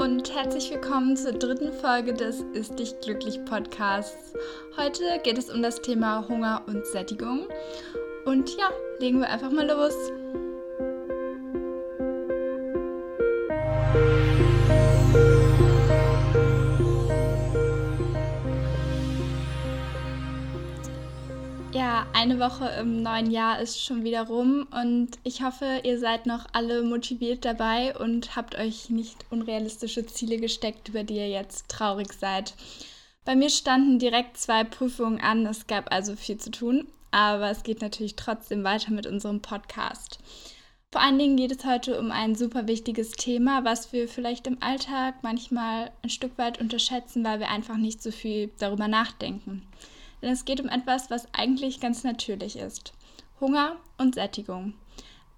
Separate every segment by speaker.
Speaker 1: und herzlich willkommen zur dritten Folge des Ist dich glücklich Podcasts. Heute geht es um das Thema Hunger und Sättigung. Und ja, legen wir einfach mal los. Eine Woche im neuen Jahr ist schon wieder rum und ich hoffe, ihr seid noch alle motiviert dabei und habt euch nicht unrealistische Ziele gesteckt, über die ihr jetzt traurig seid. Bei mir standen direkt zwei Prüfungen an, es gab also viel zu tun, aber es geht natürlich trotzdem weiter mit unserem Podcast. Vor allen Dingen geht es heute um ein super wichtiges Thema, was wir vielleicht im Alltag manchmal ein Stück weit unterschätzen, weil wir einfach nicht so viel darüber nachdenken denn es geht um etwas, was eigentlich ganz natürlich ist. Hunger und Sättigung.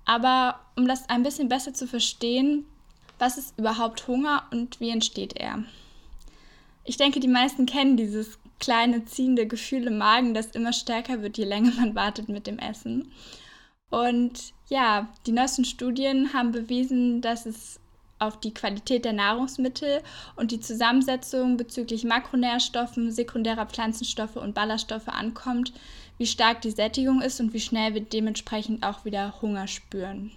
Speaker 1: Aber um das ein bisschen besser zu verstehen, was ist überhaupt Hunger und wie entsteht er? Ich denke, die meisten kennen dieses kleine ziehende Gefühl im Magen, das immer stärker wird, je länger man wartet mit dem Essen. Und ja, die neuesten Studien haben bewiesen, dass es auf die Qualität der Nahrungsmittel und die Zusammensetzung bezüglich Makronährstoffen, sekundärer Pflanzenstoffe und Ballaststoffe ankommt, wie stark die Sättigung ist und wie schnell wir dementsprechend auch wieder Hunger spüren.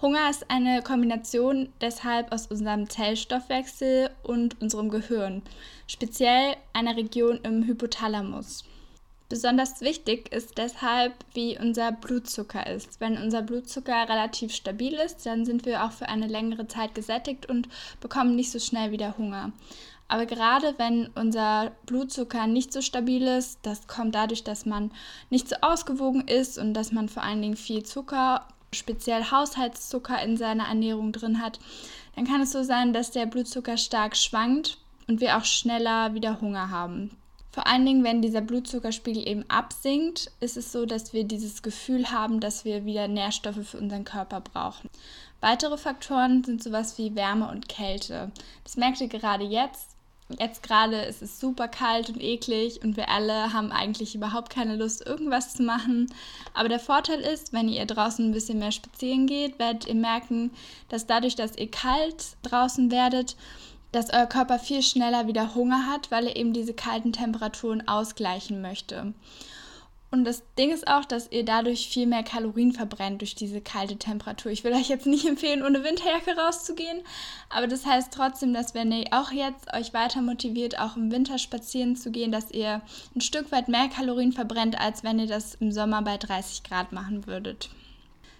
Speaker 1: Hunger ist eine Kombination deshalb aus unserem Zellstoffwechsel und unserem Gehirn, speziell einer Region im Hypothalamus. Besonders wichtig ist deshalb, wie unser Blutzucker ist. Wenn unser Blutzucker relativ stabil ist, dann sind wir auch für eine längere Zeit gesättigt und bekommen nicht so schnell wieder Hunger. Aber gerade wenn unser Blutzucker nicht so stabil ist, das kommt dadurch, dass man nicht so ausgewogen ist und dass man vor allen Dingen viel Zucker, speziell Haushaltszucker in seiner Ernährung drin hat, dann kann es so sein, dass der Blutzucker stark schwankt und wir auch schneller wieder Hunger haben. Vor allen Dingen, wenn dieser Blutzuckerspiegel eben absinkt, ist es so, dass wir dieses Gefühl haben, dass wir wieder Nährstoffe für unseren Körper brauchen. Weitere Faktoren sind sowas wie Wärme und Kälte. Das merkt ihr gerade jetzt. Jetzt gerade ist es super kalt und eklig und wir alle haben eigentlich überhaupt keine Lust, irgendwas zu machen. Aber der Vorteil ist, wenn ihr draußen ein bisschen mehr spazieren geht, werdet ihr merken, dass dadurch, dass ihr kalt draußen werdet, dass euer Körper viel schneller wieder Hunger hat, weil er eben diese kalten Temperaturen ausgleichen möchte. Und das Ding ist auch, dass ihr dadurch viel mehr Kalorien verbrennt durch diese kalte Temperatur. Ich will euch jetzt nicht empfehlen, ohne Winterjacke rauszugehen, aber das heißt trotzdem, dass wenn ihr auch jetzt euch weiter motiviert, auch im Winter spazieren zu gehen, dass ihr ein Stück weit mehr Kalorien verbrennt, als wenn ihr das im Sommer bei 30 Grad machen würdet.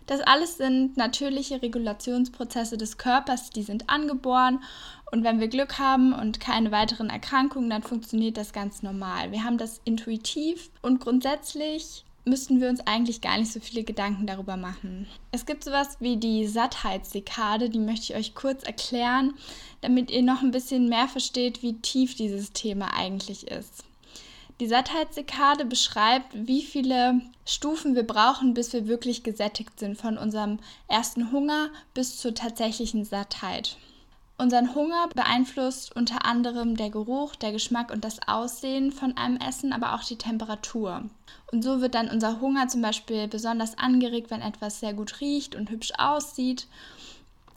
Speaker 1: Das alles sind natürliche Regulationsprozesse des Körpers, die sind angeboren und wenn wir Glück haben und keine weiteren Erkrankungen, dann funktioniert das ganz normal. Wir haben das intuitiv und grundsätzlich müssten wir uns eigentlich gar nicht so viele Gedanken darüber machen. Es gibt sowas wie die Sattheitsdekade, die möchte ich euch kurz erklären, damit ihr noch ein bisschen mehr versteht, wie tief dieses Thema eigentlich ist. Die Sattheitsdekade beschreibt, wie viele Stufen wir brauchen, bis wir wirklich gesättigt sind, von unserem ersten Hunger bis zur tatsächlichen Sattheit. Unseren Hunger beeinflusst unter anderem der Geruch, der Geschmack und das Aussehen von einem Essen, aber auch die Temperatur. Und so wird dann unser Hunger zum Beispiel besonders angeregt, wenn etwas sehr gut riecht und hübsch aussieht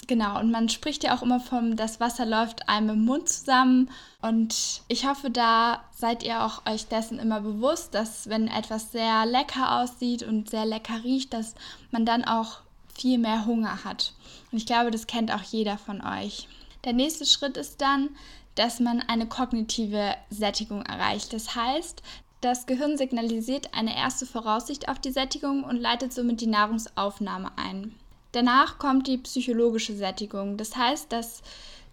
Speaker 1: Genau, und man spricht ja auch immer vom, das Wasser läuft einem im Mund zusammen. Und ich hoffe, da seid ihr auch euch dessen immer bewusst, dass wenn etwas sehr lecker aussieht und sehr lecker riecht, dass man dann auch viel mehr Hunger hat. Und ich glaube, das kennt auch jeder von euch. Der nächste Schritt ist dann, dass man eine kognitive Sättigung erreicht. Das heißt, das Gehirn signalisiert eine erste Voraussicht auf die Sättigung und leitet somit die Nahrungsaufnahme ein. Danach kommt die psychologische Sättigung. Das heißt, dass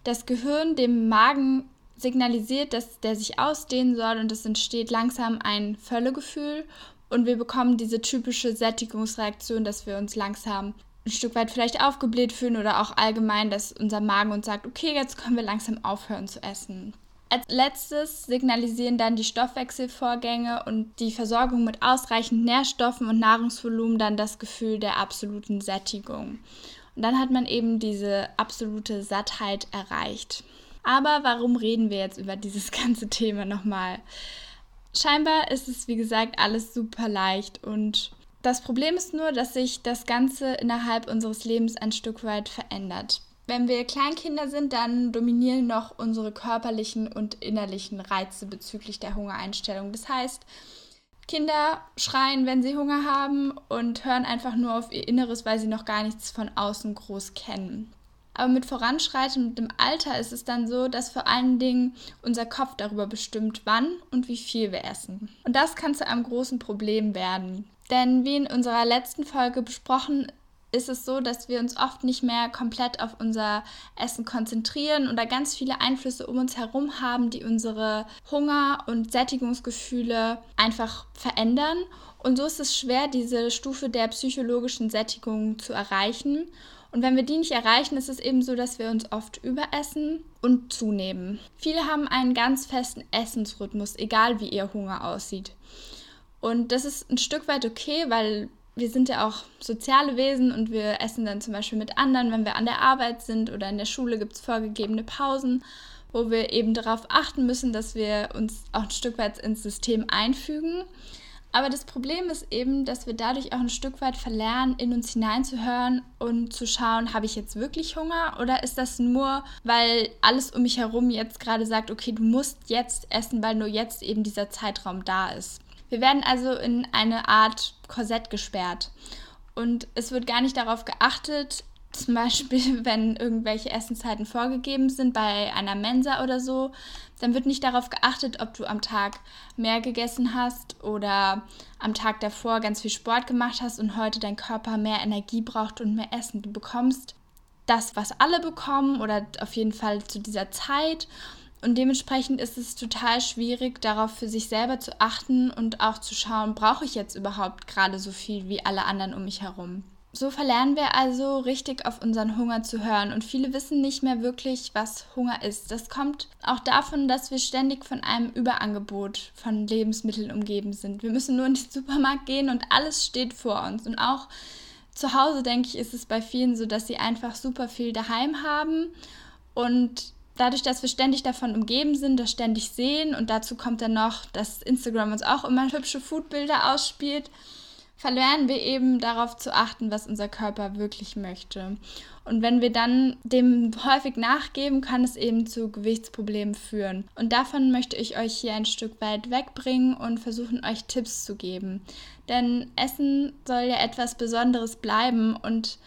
Speaker 1: das Gehirn dem Magen signalisiert, dass der sich ausdehnen soll und es entsteht langsam ein Völlegefühl und wir bekommen diese typische Sättigungsreaktion, dass wir uns langsam ein Stück weit vielleicht aufgebläht fühlen oder auch allgemein, dass unser Magen uns sagt, okay, jetzt können wir langsam aufhören zu essen. Als letztes signalisieren dann die Stoffwechselvorgänge und die Versorgung mit ausreichend Nährstoffen und Nahrungsvolumen dann das Gefühl der absoluten Sättigung. Und dann hat man eben diese absolute Sattheit erreicht. Aber warum reden wir jetzt über dieses ganze Thema nochmal? Scheinbar ist es, wie gesagt, alles super leicht und das Problem ist nur, dass sich das Ganze innerhalb unseres Lebens ein Stück weit verändert. Wenn wir Kleinkinder sind, dann dominieren noch unsere körperlichen und innerlichen Reize bezüglich der Hungereinstellung. Das heißt, Kinder schreien, wenn sie Hunger haben und hören einfach nur auf ihr Inneres, weil sie noch gar nichts von außen groß kennen. Aber mit voranschreitendem Alter ist es dann so, dass vor allen Dingen unser Kopf darüber bestimmt, wann und wie viel wir essen. Und das kann zu einem großen Problem werden. Denn wie in unserer letzten Folge besprochen, ist es so, dass wir uns oft nicht mehr komplett auf unser Essen konzentrieren oder ganz viele Einflüsse um uns herum haben, die unsere Hunger- und Sättigungsgefühle einfach verändern. Und so ist es schwer, diese Stufe der psychologischen Sättigung zu erreichen. Und wenn wir die nicht erreichen, ist es eben so, dass wir uns oft überessen und zunehmen. Viele haben einen ganz festen Essensrhythmus, egal wie ihr Hunger aussieht. Und das ist ein Stück weit okay, weil wir sind ja auch soziale Wesen und wir essen dann zum Beispiel mit anderen, wenn wir an der Arbeit sind oder in der Schule gibt es vorgegebene Pausen, wo wir eben darauf achten müssen, dass wir uns auch ein Stück weit ins System einfügen. Aber das Problem ist eben, dass wir dadurch auch ein Stück weit verlernen, in uns hineinzuhören und zu schauen, habe ich jetzt wirklich Hunger oder ist das nur, weil alles um mich herum jetzt gerade sagt, okay, du musst jetzt essen, weil nur jetzt eben dieser Zeitraum da ist. Wir werden also in eine Art Korsett gesperrt. Und es wird gar nicht darauf geachtet, zum Beispiel, wenn irgendwelche Essenszeiten vorgegeben sind bei einer Mensa oder so, dann wird nicht darauf geachtet, ob du am Tag mehr gegessen hast oder am Tag davor ganz viel Sport gemacht hast und heute dein Körper mehr Energie braucht und mehr Essen. Du bekommst das, was alle bekommen oder auf jeden Fall zu dieser Zeit und dementsprechend ist es total schwierig, darauf für sich selber zu achten und auch zu schauen, brauche ich jetzt überhaupt gerade so viel wie alle anderen um mich herum. So verlernen wir also richtig auf unseren Hunger zu hören und viele wissen nicht mehr wirklich, was Hunger ist. Das kommt auch davon, dass wir ständig von einem Überangebot von Lebensmitteln umgeben sind. Wir müssen nur in den Supermarkt gehen und alles steht vor uns. Und auch zu Hause, denke ich, ist es bei vielen so, dass sie einfach super viel daheim haben und dadurch, dass wir ständig davon umgeben sind, das ständig sehen und dazu kommt dann noch, dass Instagram uns auch immer hübsche Foodbilder ausspielt, verlernen wir eben darauf zu achten, was unser Körper wirklich möchte. Und wenn wir dann dem häufig nachgeben, kann es eben zu Gewichtsproblemen führen. Und davon möchte ich euch hier ein Stück weit wegbringen und versuchen, euch Tipps zu geben. Denn Essen soll ja etwas Besonderes bleiben und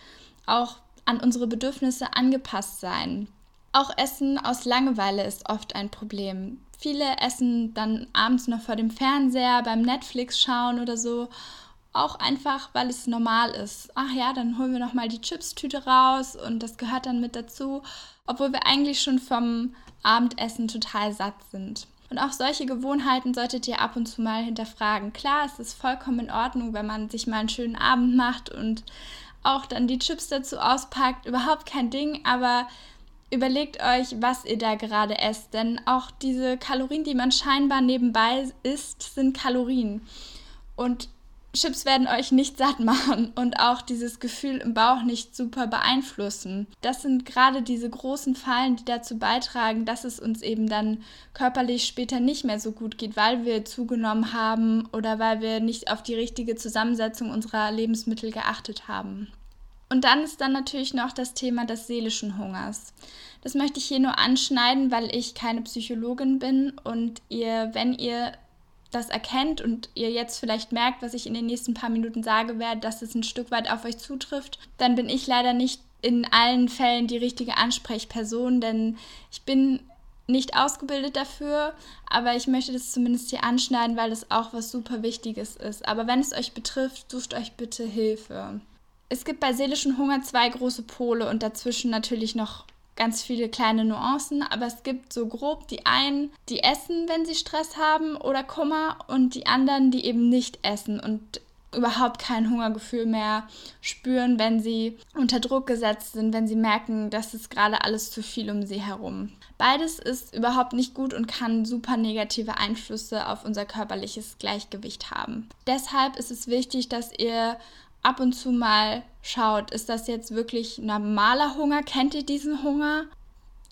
Speaker 1: auch an unsere Bedürfnisse angepasst sein. Auch Essen aus Langeweile ist oft ein Problem. Viele essen dann abends noch vor dem Fernseher, beim Netflix schauen oder so. Auch einfach, weil es normal ist. Ach ja, dann holen wir noch mal die Chipstüte raus und das gehört dann mit dazu, obwohl wir eigentlich schon vom Abendessen total satt sind. Und auch solche Gewohnheiten solltet ihr ab und zu mal hinterfragen. Klar, es ist vollkommen in Ordnung, wenn man sich mal einen schönen Abend macht und auch dann die Chips dazu auspackt. Überhaupt kein Ding, aber überlegt euch, was ihr da gerade esst, denn auch diese Kalorien, die man scheinbar nebenbei isst, sind Kalorien. Und Chips werden euch nicht satt machen und auch dieses Gefühl im Bauch nicht super beeinflussen. Das sind gerade diese großen Fallen, die dazu beitragen, dass es uns eben dann körperlich später nicht mehr so gut geht, weil wir zugenommen haben oder weil wir nicht auf die richtige Zusammensetzung unserer Lebensmittel geachtet haben. Und dann ist dann natürlich noch das Thema des seelischen Hungers. Das möchte ich hier nur anschneiden, weil ich keine Psychologin bin und ihr, wenn ihr das erkennt und ihr jetzt vielleicht merkt, was ich in den nächsten paar Minuten sage werde, dass es ein Stück weit auf euch zutrifft, dann bin ich leider nicht in allen Fällen die richtige Ansprechperson, denn ich bin nicht ausgebildet dafür, aber ich möchte das zumindest hier anschneiden, weil das auch was super Wichtiges ist. Aber wenn es euch betrifft, sucht euch bitte Hilfe es gibt bei seelischem Hunger zwei große Pole und dazwischen natürlich noch ganz viele kleine Nuancen, aber es gibt so grob die einen, die essen, wenn sie Stress haben oder Kummer und die anderen, die eben nicht essen und überhaupt kein Hungergefühl mehr spüren, wenn sie unter Druck gesetzt sind, wenn sie merken, dass es gerade alles zu viel um sie herum. Beides ist überhaupt nicht gut und kann super negative Einflüsse auf unser körperliches Gleichgewicht haben. Deshalb ist es wichtig, dass ihr ab und zu mal schaut, ist das jetzt wirklich normaler Hunger? Kennt ihr diesen Hunger?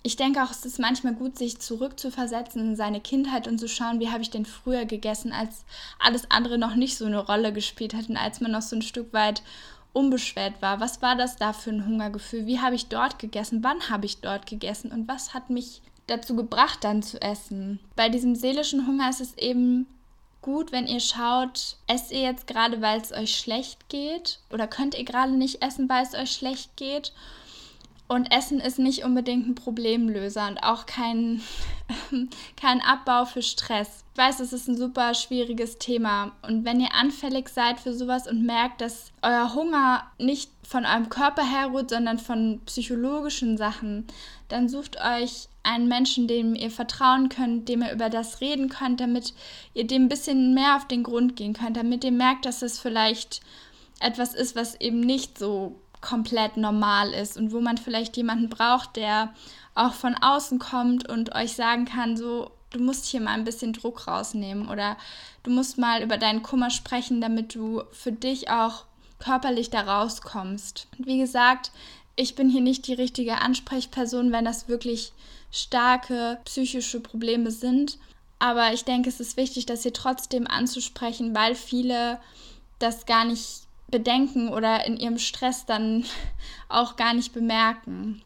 Speaker 1: Ich denke auch, es ist manchmal gut, sich zurückzuversetzen in seine Kindheit und zu schauen, wie habe ich denn früher gegessen, als alles andere noch nicht so eine Rolle gespielt hat und als man noch so ein Stück weit unbeschwert war. Was war das da für ein Hungergefühl? Wie habe ich dort gegessen? Wann habe ich dort gegessen? Und was hat mich dazu gebracht, dann zu essen? Bei diesem seelischen Hunger ist es eben gut, wenn ihr schaut, esst ihr jetzt gerade, weil es euch schlecht geht? Oder könnt ihr gerade nicht essen, weil es euch schlecht geht? Und Essen ist nicht unbedingt ein Problemlöser und auch kein, kein Abbau für Stress. Ich weiß, es ist ein super schwieriges Thema. Und wenn ihr anfällig seid für sowas und merkt, dass euer Hunger nicht von eurem Körper herruht, sondern von psychologischen Sachen, dann sucht euch einen Menschen, dem ihr vertrauen könnt, dem ihr über das reden könnt, damit ihr dem ein bisschen mehr auf den Grund gehen könnt, damit ihr merkt, dass es vielleicht etwas ist, was eben nicht so komplett normal ist und wo man vielleicht jemanden braucht, der auch von außen kommt und euch sagen kann, so, du musst hier mal ein bisschen Druck rausnehmen oder du musst mal über deinen Kummer sprechen, damit du für dich auch körperlich da rauskommst. Und wie gesagt, ich bin hier nicht die richtige Ansprechperson, wenn das wirklich starke psychische Probleme sind. Aber ich denke, es ist wichtig, das hier trotzdem anzusprechen, weil viele das gar nicht bedenken oder in ihrem Stress dann auch gar nicht bemerken.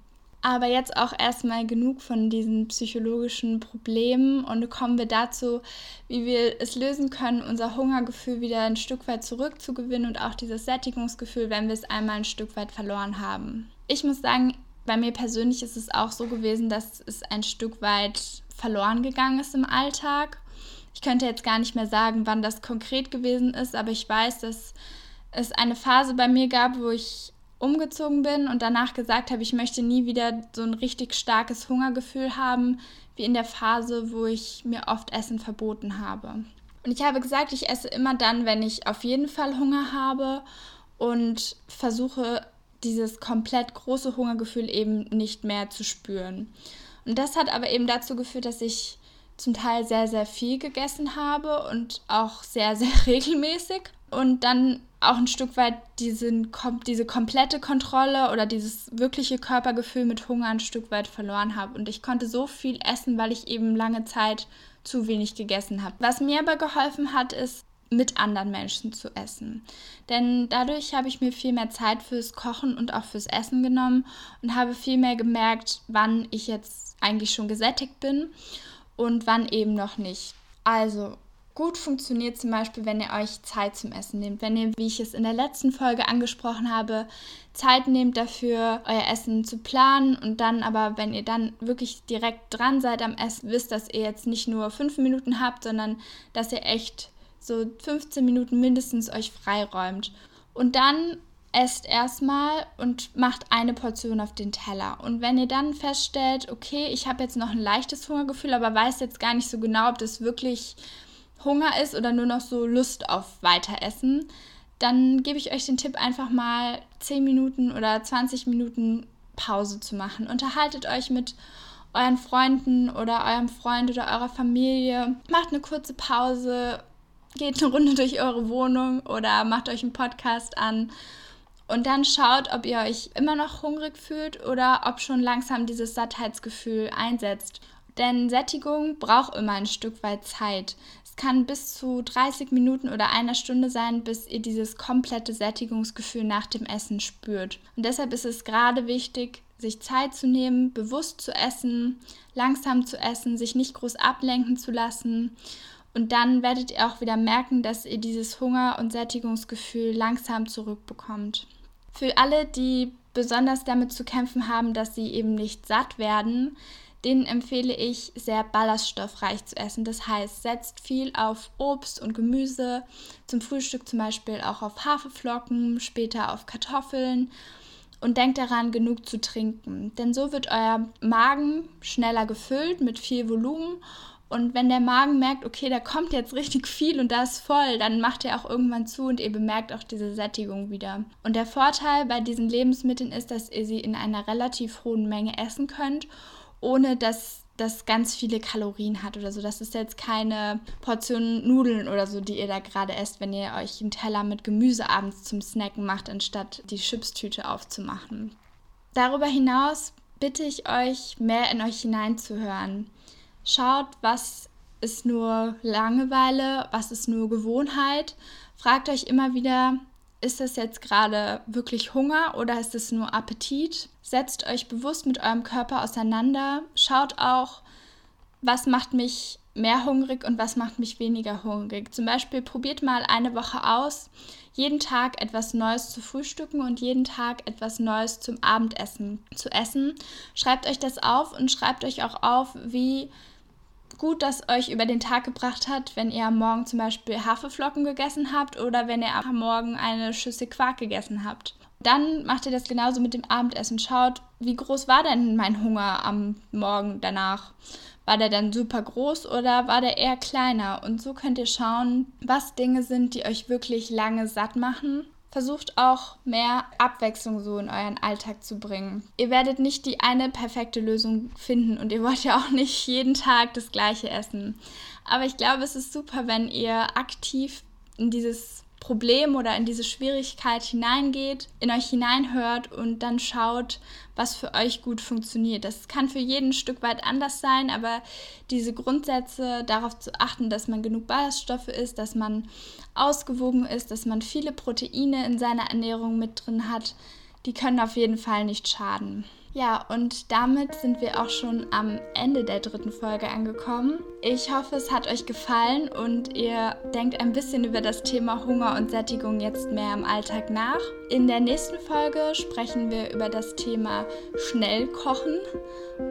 Speaker 1: Aber jetzt auch erstmal genug von diesen psychologischen Problemen und kommen wir dazu, wie wir es lösen können, unser Hungergefühl wieder ein Stück weit zurückzugewinnen und auch dieses Sättigungsgefühl, wenn wir es einmal ein Stück weit verloren haben. Ich muss sagen, bei mir persönlich ist es auch so gewesen, dass es ein Stück weit verloren gegangen ist im Alltag. Ich könnte jetzt gar nicht mehr sagen, wann das konkret gewesen ist, aber ich weiß, dass es eine Phase bei mir gab, wo ich umgezogen bin und danach gesagt habe, ich möchte nie wieder so ein richtig starkes Hungergefühl haben, wie in der Phase, wo ich mir oft Essen verboten habe. Und ich habe gesagt, ich esse immer dann, wenn ich auf jeden Fall Hunger habe und versuche dieses komplett große Hungergefühl eben nicht mehr zu spüren. Und das hat aber eben dazu geführt, dass ich zum Teil sehr, sehr viel gegessen habe und auch sehr, sehr regelmäßig und dann auch ein Stück weit diesen, diese komplette Kontrolle oder dieses wirkliche Körpergefühl mit Hunger ein Stück weit verloren habe. Und ich konnte so viel essen, weil ich eben lange Zeit zu wenig gegessen habe. Was mir aber geholfen hat, ist, mit anderen Menschen zu essen. Denn dadurch habe ich mir viel mehr Zeit fürs Kochen und auch fürs Essen genommen und habe viel mehr gemerkt, wann ich jetzt eigentlich schon gesättigt bin und wann eben noch nicht. Also gut funktioniert zum Beispiel, wenn ihr euch Zeit zum Essen nehmt. Wenn ihr, wie ich es in der letzten Folge angesprochen habe, Zeit nehmt dafür, euer Essen zu planen und dann aber, wenn ihr dann wirklich direkt dran seid am Essen, wisst, dass ihr jetzt nicht nur fünf Minuten habt, sondern dass ihr echt so 15 Minuten mindestens euch freiräumt. Und dann esst erstmal und macht eine Portion auf den Teller. Und wenn ihr dann feststellt, okay, ich habe jetzt noch ein leichtes Hungergefühl, aber weiß jetzt gar nicht so genau, ob das wirklich Hunger ist oder nur noch so Lust auf Weiteressen, dann gebe ich euch den Tipp, einfach mal 10 Minuten oder 20 Minuten Pause zu machen. Unterhaltet euch mit euren Freunden oder eurem Freund oder eurer Familie. Macht eine kurze Pause, geht eine Runde durch eure Wohnung oder macht euch einen Podcast an und dann schaut, ob ihr euch immer noch hungrig fühlt oder ob schon langsam dieses Sattheitsgefühl einsetzt. Denn Sättigung braucht immer ein Stück weit Zeit. Es kann bis zu 30 Minuten oder einer Stunde sein, bis ihr dieses komplette Sättigungsgefühl nach dem Essen spürt. Und deshalb ist es gerade wichtig, sich Zeit zu nehmen, bewusst zu essen, langsam zu essen, sich nicht groß ablenken zu lassen und dann werdet ihr auch wieder merken, dass ihr dieses Hunger- und Sättigungsgefühl langsam zurückbekommt. Für alle, die besonders damit zu kämpfen haben, dass sie eben nicht satt werden, denen empfehle ich, sehr ballaststoffreich zu essen. Das heißt, setzt viel auf Obst und Gemüse, zum Frühstück zum Beispiel auch auf Haferflocken, später auf Kartoffeln und denkt daran, genug zu trinken. Denn so wird euer Magen schneller gefüllt mit viel Volumen und wenn der Magen merkt, okay, da kommt jetzt richtig viel und da ist voll, dann macht er auch irgendwann zu und ihr bemerkt auch diese Sättigung wieder. Und der Vorteil bei diesen Lebensmitteln ist, dass ihr sie in einer relativ hohen Menge essen könnt, ohne dass das ganz viele Kalorien hat oder so. Das ist jetzt keine Portion Nudeln oder so, die ihr da gerade esst, wenn ihr euch einen Teller mit Gemüse abends zum Snacken macht, anstatt die Chipstüte aufzumachen. Darüber hinaus bitte ich euch, mehr in euch hineinzuhören. Schaut, was ist nur Langeweile, was ist nur Gewohnheit. Fragt euch immer wieder, ist das jetzt gerade wirklich Hunger oder ist es nur Appetit? Setzt euch bewusst mit eurem Körper auseinander. Schaut auch, was macht mich mehr hungrig und was macht mich weniger hungrig. Zum Beispiel probiert mal eine Woche aus, jeden Tag etwas Neues zu frühstücken und jeden Tag etwas Neues zum Abendessen zu essen. Schreibt euch das auf und schreibt euch auch auf, wie gut das euch über den Tag gebracht hat, wenn ihr am Morgen zum Beispiel Haferflocken gegessen habt oder wenn ihr am Morgen eine Schüssel Quark gegessen habt. Dann macht ihr das genauso mit dem Abendessen. Schaut, wie groß war denn mein Hunger am Morgen danach? War der dann super groß oder war der eher kleiner? Und so könnt ihr schauen, was Dinge sind, die euch wirklich lange satt machen. Versucht auch mehr Abwechslung so in euren Alltag zu bringen. Ihr werdet nicht die eine perfekte Lösung finden und ihr wollt ja auch nicht jeden Tag das gleiche essen. Aber ich glaube, es ist super, wenn ihr aktiv in dieses Problem oder in diese Schwierigkeit hineingeht, in euch hineinhört und dann schaut, was für euch gut funktioniert. Das kann für jeden ein Stück weit anders sein, aber diese Grundsätze, darauf zu achten, dass man genug Ballaststoffe isst, dass man ausgewogen ist, dass man viele Proteine in seiner Ernährung mit drin hat, die können auf jeden Fall nicht schaden. Ja, und damit sind wir auch schon am Ende der dritten Folge angekommen. Ich hoffe, es hat euch gefallen und ihr denkt ein bisschen über das Thema Hunger und Sättigung jetzt mehr im Alltag nach. In der nächsten Folge sprechen wir über das Thema Schnellkochen.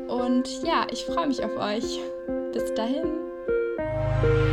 Speaker 1: Und ja, ich freue mich auf euch. Bis dahin.